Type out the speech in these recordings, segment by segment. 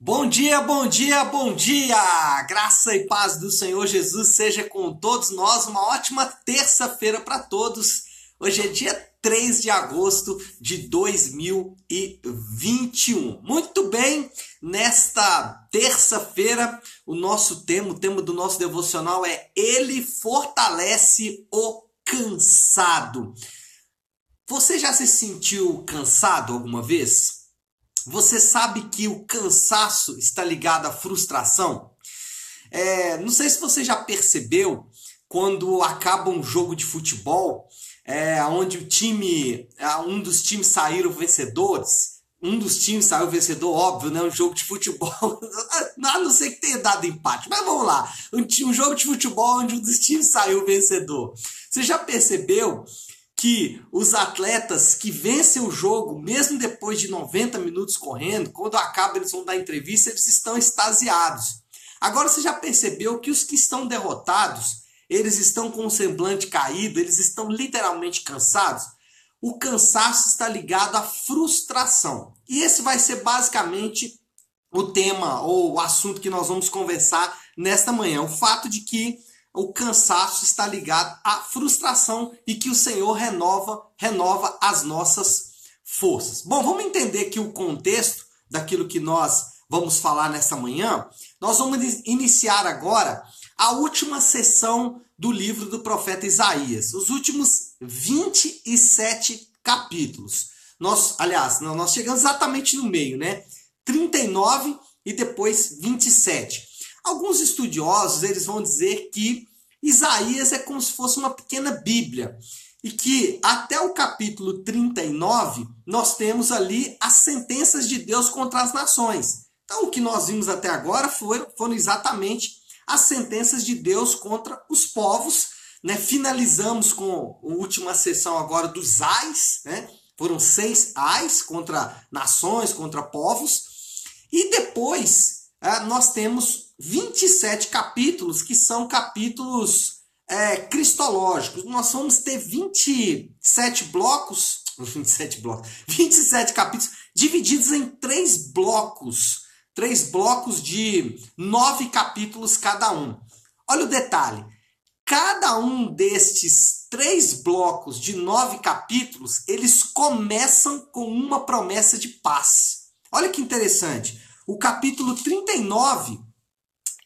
Bom dia, bom dia, bom dia! Graça e paz do Senhor Jesus seja com todos nós. Uma ótima terça-feira para todos. Hoje é dia 3 de agosto de 2021. Muito bem, nesta terça-feira, o nosso tema, o tema do nosso devocional é Ele fortalece o cansado. Você já se sentiu cansado alguma vez? Você sabe que o cansaço está ligado à frustração? É, não sei se você já percebeu quando acaba um jogo de futebol, é, onde o time, é, um dos times saíram vencedores. Um dos times saiu vencedor, óbvio, né? Um jogo de futebol. A não ser que tenha dado empate. Mas vamos lá. Um, um jogo de futebol onde um dos times saiu vencedor. Você já percebeu que os atletas que vencem o jogo, mesmo depois de 90 minutos correndo, quando acaba eles vão dar entrevista, eles estão extasiados. Agora você já percebeu que os que estão derrotados, eles estão com o semblante caído, eles estão literalmente cansados? O cansaço está ligado à frustração. E esse vai ser basicamente o tema ou o assunto que nós vamos conversar nesta manhã. O fato de que o cansaço está ligado à frustração e que o Senhor renova, renova as nossas forças. Bom, vamos entender aqui o contexto daquilo que nós vamos falar nessa manhã. Nós vamos iniciar agora a última sessão do livro do profeta Isaías, os últimos 27 capítulos. Nós, aliás, nós chegamos exatamente no meio, né? 39 e depois 27. Alguns estudiosos eles vão dizer que Isaías é como se fosse uma pequena Bíblia e que até o capítulo 39 nós temos ali as sentenças de Deus contra as nações. Então o que nós vimos até agora foram, foram exatamente as sentenças de Deus contra os povos. Né? Finalizamos com a última sessão agora dos ais, né? foram seis ais contra nações, contra povos. E depois ah, nós temos 27 capítulos, que são capítulos é, cristológicos. Nós vamos ter 27 blocos, 27 blocos, 27 capítulos divididos em três blocos, três blocos de nove capítulos cada um. Olha o detalhe: cada um destes três blocos de nove capítulos, eles começam com uma promessa de paz. Olha que interessante. O capítulo 39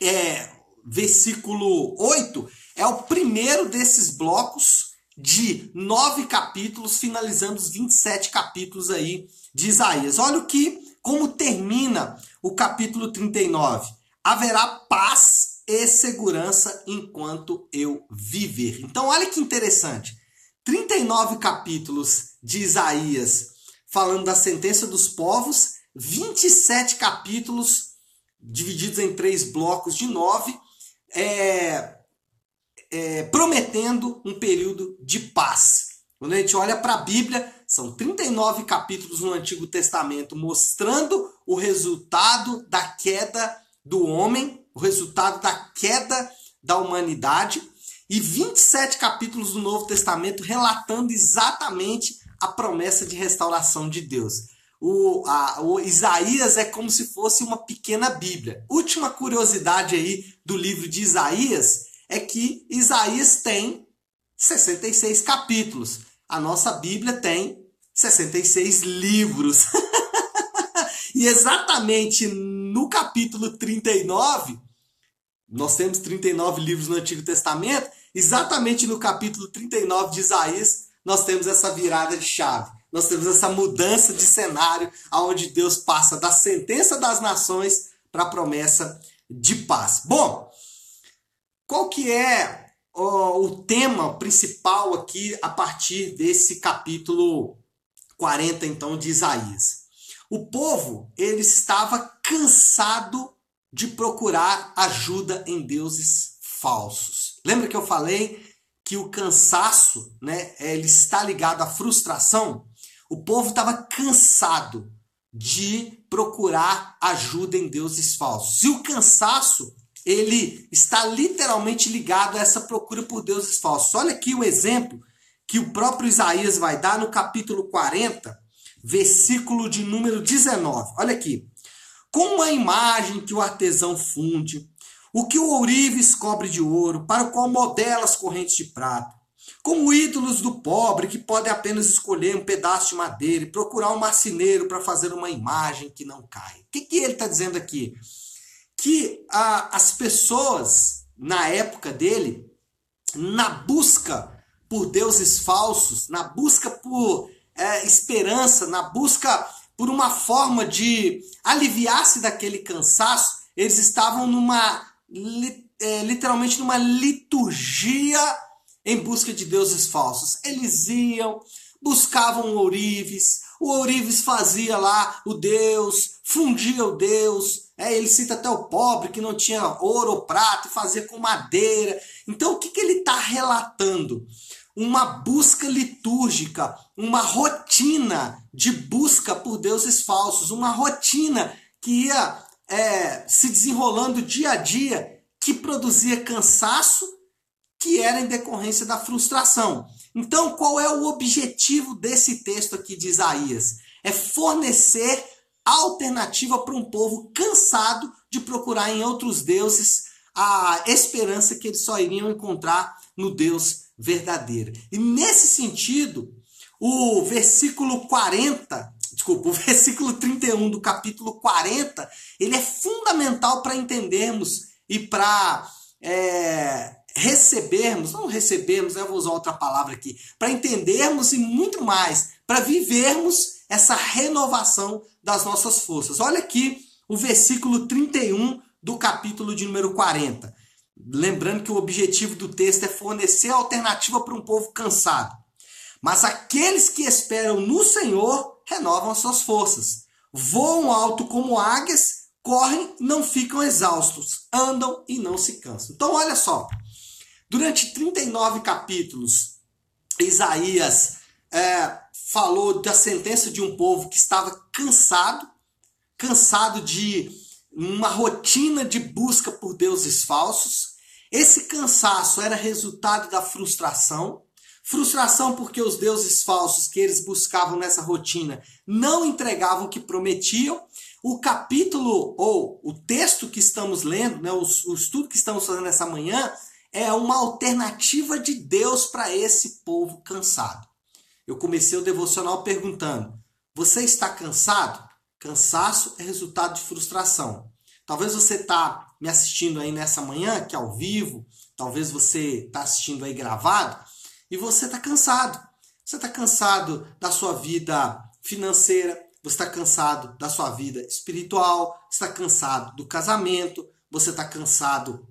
é, versículo 8, é o primeiro desses blocos de nove capítulos, finalizando os 27 capítulos aí de Isaías. Olha o que, como termina o capítulo 39. Haverá paz e segurança enquanto eu viver. Então, olha que interessante. 39 capítulos de Isaías falando da sentença dos povos, 27 capítulos divididos em três blocos de nove, é, é, prometendo um período de paz. Quando a gente olha para a Bíblia, são 39 capítulos no Antigo Testamento mostrando o resultado da queda do homem, o resultado da queda da humanidade, e 27 capítulos do Novo Testamento relatando exatamente a promessa de restauração de Deus o, a, o Isaías é como se fosse uma pequena Bíblia. Última curiosidade aí do livro de Isaías é que Isaías tem 66 capítulos. A nossa Bíblia tem 66 livros. e exatamente no capítulo 39, nós temos 39 livros no Antigo Testamento, exatamente no capítulo 39 de Isaías, nós temos essa virada de chave nós temos essa mudança de cenário aonde Deus passa da sentença das nações para a promessa de paz. Bom, qual que é ó, o tema principal aqui a partir desse capítulo 40 então de Isaías? O povo, ele estava cansado de procurar ajuda em deuses falsos. Lembra que eu falei que o cansaço, né, ele está ligado à frustração? O povo estava cansado de procurar ajuda em deuses falsos. E o cansaço, ele está literalmente ligado a essa procura por deuses falsos. Olha aqui o exemplo que o próprio Isaías vai dar no capítulo 40, versículo de número 19. Olha aqui. como a imagem que o artesão funde, o que o ourives cobre de ouro, para o qual modela as correntes de prata, como ídolos do pobre que pode apenas escolher um pedaço de madeira e procurar um marceneiro para fazer uma imagem que não cai. O que, que ele está dizendo aqui? Que a, as pessoas, na época dele, na busca por deuses falsos, na busca por é, esperança, na busca por uma forma de aliviar-se daquele cansaço, eles estavam numa é, literalmente numa liturgia em busca de deuses falsos. Eles iam, buscavam ourives, o ourives fazia lá o Deus, fundia o Deus. É, ele cita até o pobre que não tinha ouro ou prata fazia com madeira. Então o que, que ele está relatando? Uma busca litúrgica, uma rotina de busca por deuses falsos, uma rotina que ia é, se desenrolando dia a dia, que produzia cansaço, que era em decorrência da frustração. Então, qual é o objetivo desse texto aqui de Isaías? É fornecer alternativa para um povo cansado de procurar em outros deuses a esperança que eles só iriam encontrar no Deus verdadeiro. E nesse sentido, o versículo 40, desculpa, o versículo 31 do capítulo 40, ele é fundamental para entendermos e para é, recebermos, não recebermos, eu vou usar outra palavra aqui, para entendermos e muito mais, para vivermos essa renovação das nossas forças. Olha aqui o versículo 31 do capítulo de número 40. Lembrando que o objetivo do texto é fornecer alternativa para um povo cansado. Mas aqueles que esperam no Senhor renovam suas forças. Voam alto como águias, correm, não ficam exaustos, andam e não se cansam. Então, olha só. Durante 39 capítulos, Isaías é, falou da sentença de um povo que estava cansado, cansado de uma rotina de busca por deuses falsos. Esse cansaço era resultado da frustração. Frustração porque os deuses falsos que eles buscavam nessa rotina não entregavam o que prometiam. O capítulo ou o texto que estamos lendo, né, o, o estudo que estamos fazendo essa manhã, é uma alternativa de Deus para esse povo cansado. Eu comecei o devocional perguntando: você está cansado? Cansaço é resultado de frustração. Talvez você está me assistindo aí nessa manhã, que é ao vivo, talvez você está assistindo aí gravado, e você está cansado. Você está cansado da sua vida financeira, você está cansado da sua vida espiritual, você está cansado do casamento, você está cansado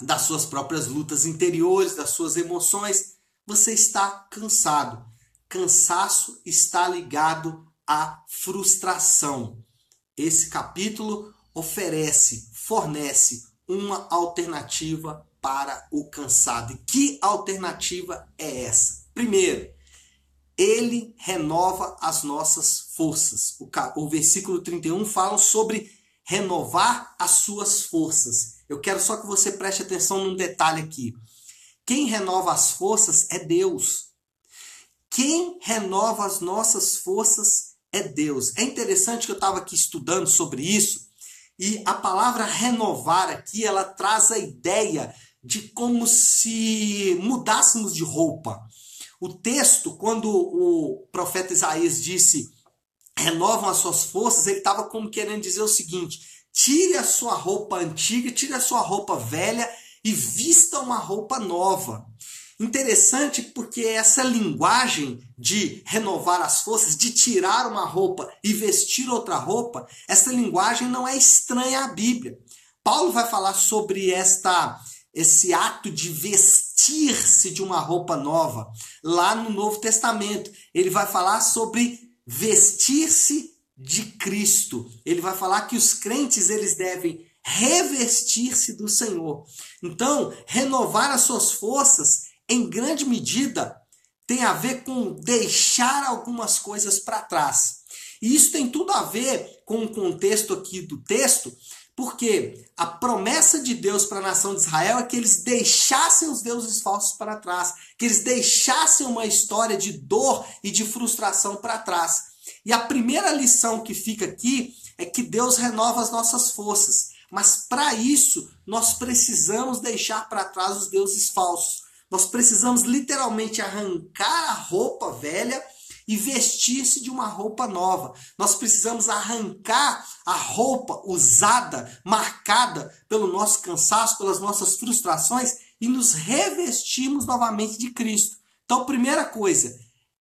das suas próprias lutas interiores, das suas emoções, você está cansado. Cansaço está ligado à frustração. Esse capítulo oferece, fornece uma alternativa para o cansado. E que alternativa é essa? Primeiro, ele renova as nossas forças. O, versículo 31 fala sobre renovar as suas forças. Eu quero só que você preste atenção num detalhe aqui. Quem renova as forças é Deus. Quem renova as nossas forças é Deus. É interessante que eu estava aqui estudando sobre isso e a palavra renovar aqui ela traz a ideia de como se mudássemos de roupa. O texto, quando o profeta Isaías disse renovam as suas forças, ele estava como querendo dizer o seguinte: Tire a sua roupa antiga, tire a sua roupa velha e vista uma roupa nova. Interessante porque essa linguagem de renovar as forças, de tirar uma roupa e vestir outra roupa, essa linguagem não é estranha à Bíblia. Paulo vai falar sobre esta esse ato de vestir-se de uma roupa nova lá no Novo Testamento. Ele vai falar sobre vestir-se de Cristo. Ele vai falar que os crentes eles devem revestir-se do Senhor. Então, renovar as suas forças, em grande medida, tem a ver com deixar algumas coisas para trás. E isso tem tudo a ver com o contexto aqui do texto, porque a promessa de Deus para a nação de Israel é que eles deixassem os deuses falsos para trás, que eles deixassem uma história de dor e de frustração para trás. E a primeira lição que fica aqui é que Deus renova as nossas forças. Mas para isso, nós precisamos deixar para trás os deuses falsos. Nós precisamos literalmente arrancar a roupa velha e vestir-se de uma roupa nova. Nós precisamos arrancar a roupa usada, marcada pelo nosso cansaço, pelas nossas frustrações e nos revestirmos novamente de Cristo. Então, primeira coisa,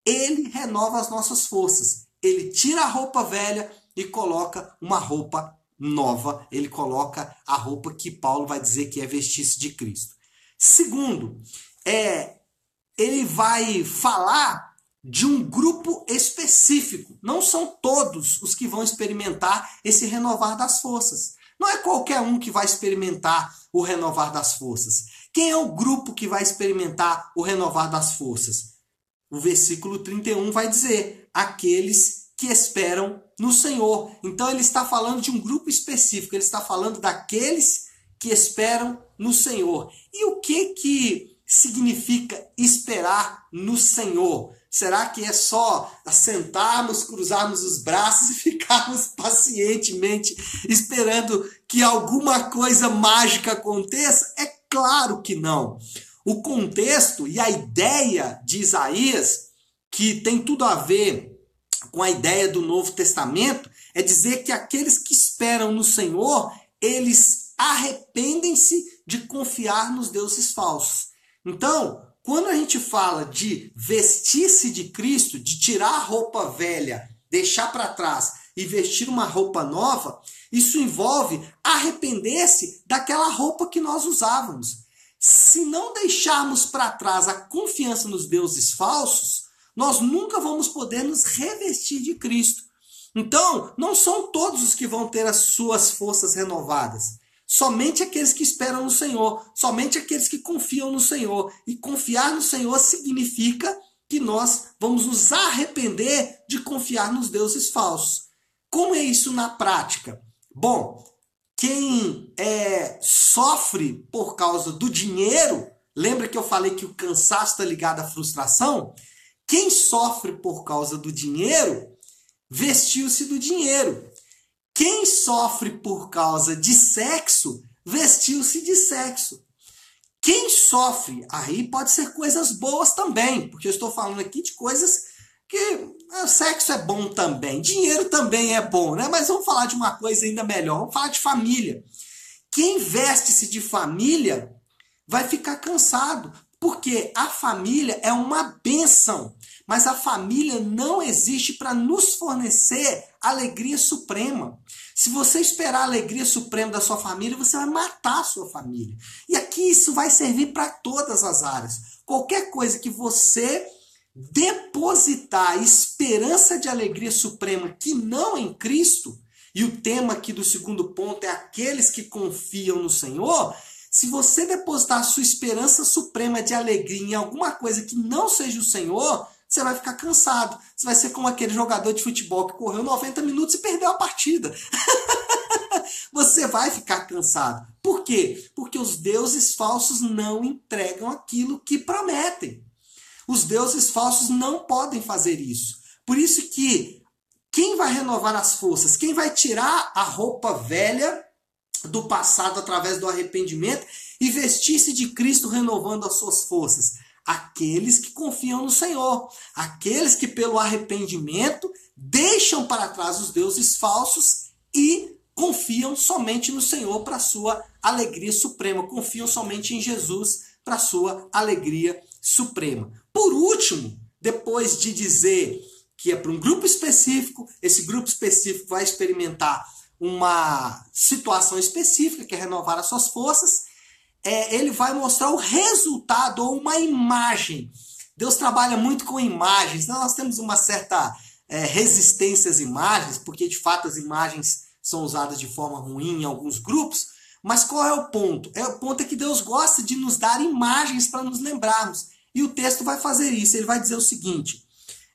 ele renova as nossas forças. Ele tira a roupa velha e coloca uma roupa nova. Ele coloca a roupa que Paulo vai dizer que é vestir-se de Cristo. Segundo, é ele vai falar de um grupo específico. Não são todos os que vão experimentar esse renovar das forças. Não é qualquer um que vai experimentar o renovar das forças. Quem é o grupo que vai experimentar o renovar das forças? O versículo 31 vai dizer: aqueles que esperam no Senhor. Então ele está falando de um grupo específico, ele está falando daqueles que esperam no Senhor. E o que que significa esperar no Senhor? Será que é só assentarmos, cruzarmos os braços e ficarmos pacientemente esperando que alguma coisa mágica aconteça? É claro que não. O contexto e a ideia de Isaías, que tem tudo a ver com a ideia do Novo Testamento, é dizer que aqueles que esperam no Senhor, eles arrependem-se de confiar nos deuses falsos. Então, quando a gente fala de vestir-se de Cristo, de tirar a roupa velha, deixar para trás e vestir uma roupa nova, isso envolve arrepender-se daquela roupa que nós usávamos. Se não deixarmos para trás a confiança nos deuses falsos, nós nunca vamos poder nos revestir de Cristo. Então, não são todos os que vão ter as suas forças renovadas. Somente aqueles que esperam no Senhor, somente aqueles que confiam no Senhor. E confiar no Senhor significa que nós vamos nos arrepender de confiar nos deuses falsos. Como é isso na prática? Bom, quem é, sofre por causa do dinheiro, lembra que eu falei que o cansaço está ligado à frustração? Quem sofre por causa do dinheiro, vestiu-se do dinheiro. Quem sofre por causa de sexo, vestiu-se de sexo. Quem sofre, aí pode ser coisas boas também, porque eu estou falando aqui de coisas que sexo é bom também, dinheiro também é bom, né? Mas vamos falar de uma coisa ainda melhor, vamos falar de família. Quem veste-se de família vai ficar cansado, porque a família é uma benção. Mas a família não existe para nos fornecer alegria suprema. Se você esperar a alegria suprema da sua família, você vai matar a sua família. E aqui isso vai servir para todas as áreas. Qualquer coisa que você depositar esperança de alegria suprema que não em Cristo, e o tema aqui do segundo ponto é aqueles que confiam no Senhor, se você depositar a sua esperança suprema de alegria em alguma coisa que não seja o Senhor, você vai ficar cansado. Você vai ser como aquele jogador de futebol que correu 90 minutos e perdeu a partida. você vai ficar cansado. Por quê? Porque os deuses falsos não entregam aquilo que prometem. Os deuses falsos não podem fazer isso. Por isso que quem vai renovar as forças, quem vai tirar a roupa velha do passado através do arrependimento e vestir-se de Cristo renovando as suas forças? Aqueles que confiam no Senhor, aqueles que pelo arrependimento deixam para trás os deuses falsos e confiam somente no Senhor para sua alegria suprema, confiam somente em Jesus para sua alegria suprema. Por último, depois de dizer que é para um grupo específico, esse grupo específico vai experimentar uma situação específica, que é renovar as suas forças, é, ele vai mostrar o resultado ou uma imagem. Deus trabalha muito com imagens. Então, nós temos uma certa é, resistência às imagens, porque de fato as imagens são usadas de forma ruim em alguns grupos. Mas qual é o ponto? É o ponto é que Deus gosta de nos dar imagens para nos lembrarmos. E o texto vai fazer isso. Ele vai dizer o seguinte: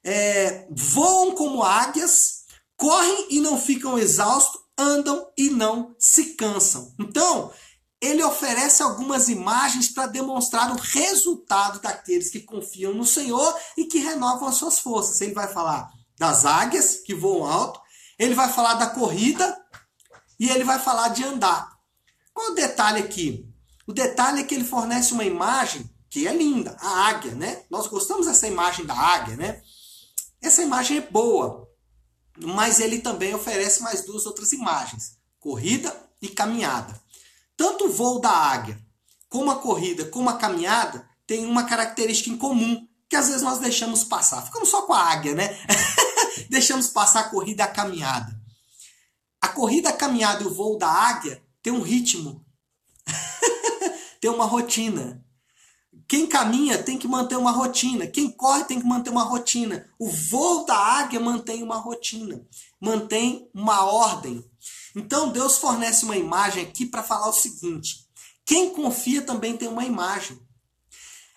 é, voam como águias, correm e não ficam exaustos, andam e não se cansam. Então, ele oferece algumas imagens para demonstrar o resultado daqueles que confiam no Senhor e que renovam as suas forças. Ele vai falar das águias que voam alto, Ele vai falar da corrida e ele vai falar de andar. Qual o detalhe aqui? O detalhe é que ele fornece uma imagem que é linda, a águia, né? Nós gostamos dessa imagem da águia, né? Essa imagem é boa, mas ele também oferece mais duas outras imagens: corrida e caminhada. Tanto o voo da águia, como a corrida, como a caminhada, tem uma característica em comum, que às vezes nós deixamos passar. Ficamos só com a águia, né? deixamos passar a corrida e a caminhada. A corrida, a caminhada e o voo da águia tem um ritmo, tem uma rotina. Quem caminha tem que manter uma rotina. Quem corre tem que manter uma rotina. O voo da águia mantém uma rotina, mantém uma ordem. Então Deus fornece uma imagem aqui para falar o seguinte: quem confia também tem uma imagem.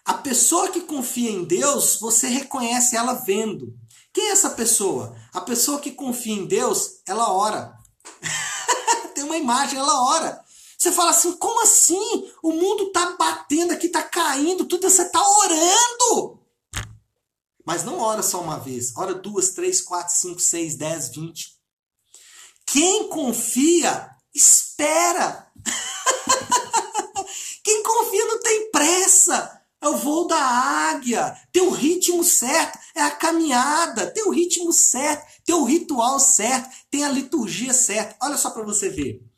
A pessoa que confia em Deus, você reconhece ela vendo. Quem é essa pessoa? A pessoa que confia em Deus, ela ora. tem uma imagem, ela ora. Você fala assim, como assim? O mundo tá batendo aqui, tá caindo, tudo você tá orando. Mas não ora só uma vez, ora duas, três, quatro, cinco, seis, dez, vinte. Quem confia, espera. Quem confia não tem pressa. É o voo da águia. Tem o ritmo certo. É a caminhada. Tem o ritmo certo. Tem o ritual certo. Tem a liturgia certa. Olha só para você ver.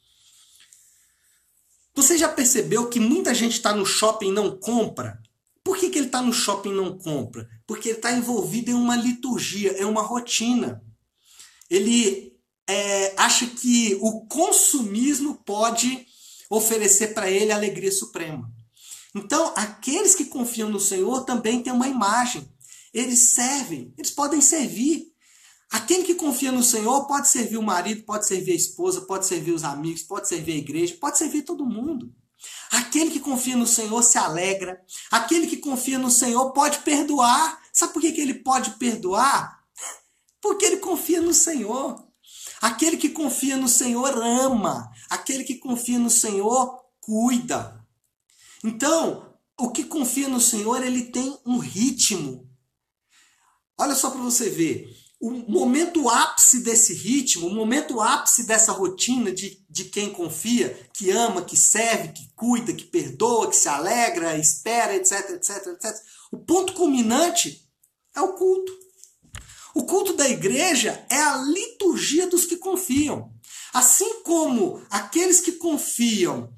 Você já percebeu que muita gente está no shopping e não compra? Por que, que ele está no shopping e não compra? Porque ele está envolvido em uma liturgia, em uma rotina. Ele é, acha que o consumismo pode oferecer para ele alegria suprema. Então, aqueles que confiam no Senhor também têm uma imagem. Eles servem, eles podem servir. Aquele que confia no Senhor pode servir o marido, pode servir a esposa, pode servir os amigos, pode servir a igreja, pode servir todo mundo. Aquele que confia no Senhor se alegra. Aquele que confia no Senhor pode perdoar. Sabe por que, que ele pode perdoar? Porque ele confia no Senhor. Aquele que confia no Senhor ama. Aquele que confia no Senhor cuida. Então, o que confia no Senhor, ele tem um ritmo. Olha só para você ver o momento ápice desse ritmo, o momento ápice dessa rotina de, de quem confia, que ama, que serve, que cuida, que perdoa, que se alegra, espera, etc, etc, etc. O ponto culminante é o culto. O culto da igreja é a liturgia dos que confiam. Assim como aqueles que confiam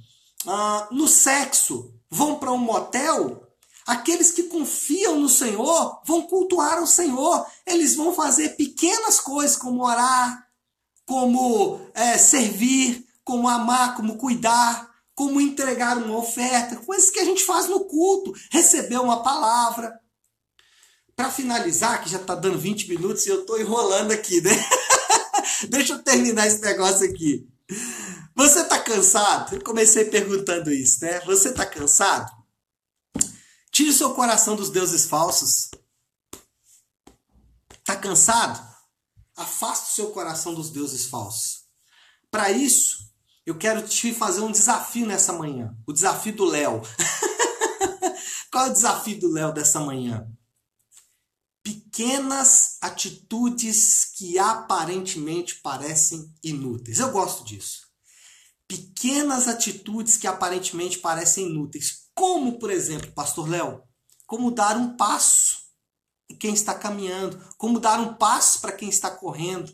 ah, no sexo vão para um motel, Aqueles que confiam no Senhor vão cultuar o Senhor. Eles vão fazer pequenas coisas, como orar, como é, servir, como amar, como cuidar, como entregar uma oferta, coisas que a gente faz no culto, receber uma palavra. Para finalizar, que já está dando 20 minutos e eu estou enrolando aqui, né? Deixa eu terminar esse negócio aqui. Você está cansado? Eu comecei perguntando isso, né? Você está cansado? Tire seu coração dos deuses falsos. Está cansado? Afaste o seu coração dos deuses falsos. Para isso, eu quero te fazer um desafio nessa manhã. O desafio do Léo. Qual é o desafio do Léo dessa manhã? Pequenas atitudes que aparentemente parecem inúteis. Eu gosto disso. Pequenas atitudes que aparentemente parecem inúteis. Como, por exemplo, Pastor Léo, como dar um passo em quem está caminhando, como dar um passo para quem está correndo.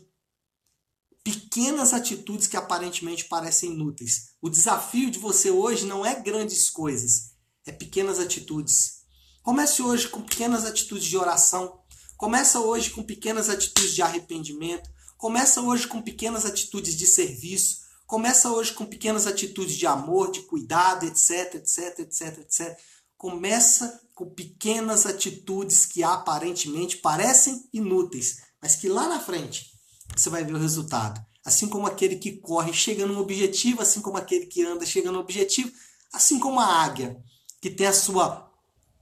Pequenas atitudes que aparentemente parecem inúteis. O desafio de você hoje não é grandes coisas, é pequenas atitudes. Comece hoje com pequenas atitudes de oração. Começa hoje com pequenas atitudes de arrependimento. Começa hoje com pequenas atitudes de serviço. Começa hoje com pequenas atitudes de amor, de cuidado, etc, etc, etc, etc. Começa com pequenas atitudes que aparentemente parecem inúteis, mas que lá na frente você vai ver o resultado. Assim como aquele que corre chega no objetivo, assim como aquele que anda chega no objetivo, assim como a águia que tem a sua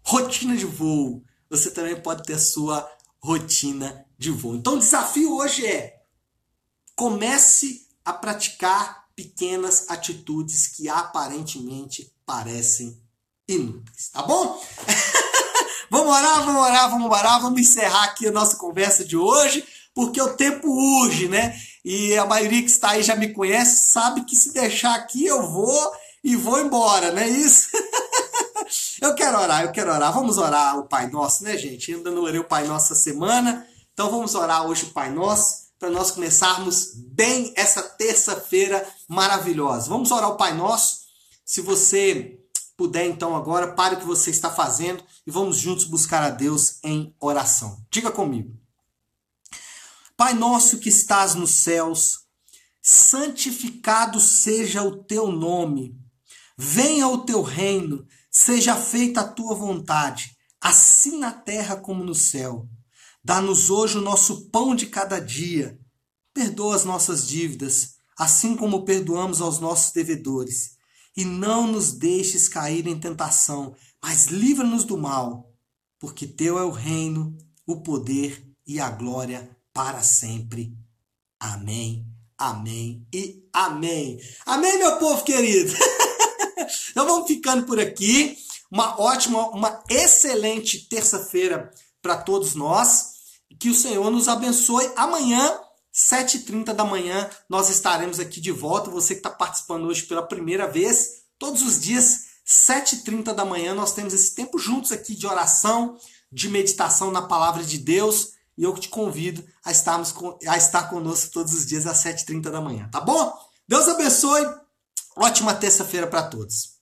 rotina de voo, você também pode ter a sua rotina de voo. Então o desafio hoje é comece a praticar pequenas atitudes que aparentemente parecem inúteis, tá bom? vamos orar, vamos orar, vamos orar, vamos encerrar aqui a nossa conversa de hoje, porque o tempo urge, né? E a maioria que está aí já me conhece, sabe que se deixar aqui eu vou e vou embora, não é isso? eu quero orar, eu quero orar. Vamos orar o Pai Nosso, né, gente? Ainda não orei o Pai Nosso essa semana, então vamos orar hoje o Pai Nosso para nós começarmos bem essa terça-feira maravilhosa. Vamos orar o Pai Nosso. Se você puder, então, agora, pare o que você está fazendo e vamos juntos buscar a Deus em oração. Diga comigo. Pai nosso que estás nos céus, santificado seja o teu nome. Venha o teu reino, seja feita a tua vontade, assim na terra como no céu. Dá-nos hoje o nosso pão de cada dia. Perdoa as nossas dívidas, assim como perdoamos aos nossos devedores. E não nos deixes cair em tentação, mas livra-nos do mal, porque teu é o reino, o poder e a glória para sempre. Amém, amém e amém. Amém, meu povo querido. então vamos ficando por aqui. Uma ótima, uma excelente terça-feira para todos nós. Que o Senhor nos abençoe. Amanhã, 7h30 da manhã, nós estaremos aqui de volta. Você que está participando hoje pela primeira vez, todos os dias, 7h30 da manhã, nós temos esse tempo juntos aqui de oração, de meditação na palavra de Deus. E eu te convido a, estarmos com, a estar conosco todos os dias às 7h30 da manhã, tá bom? Deus abençoe. Ótima terça-feira para todos.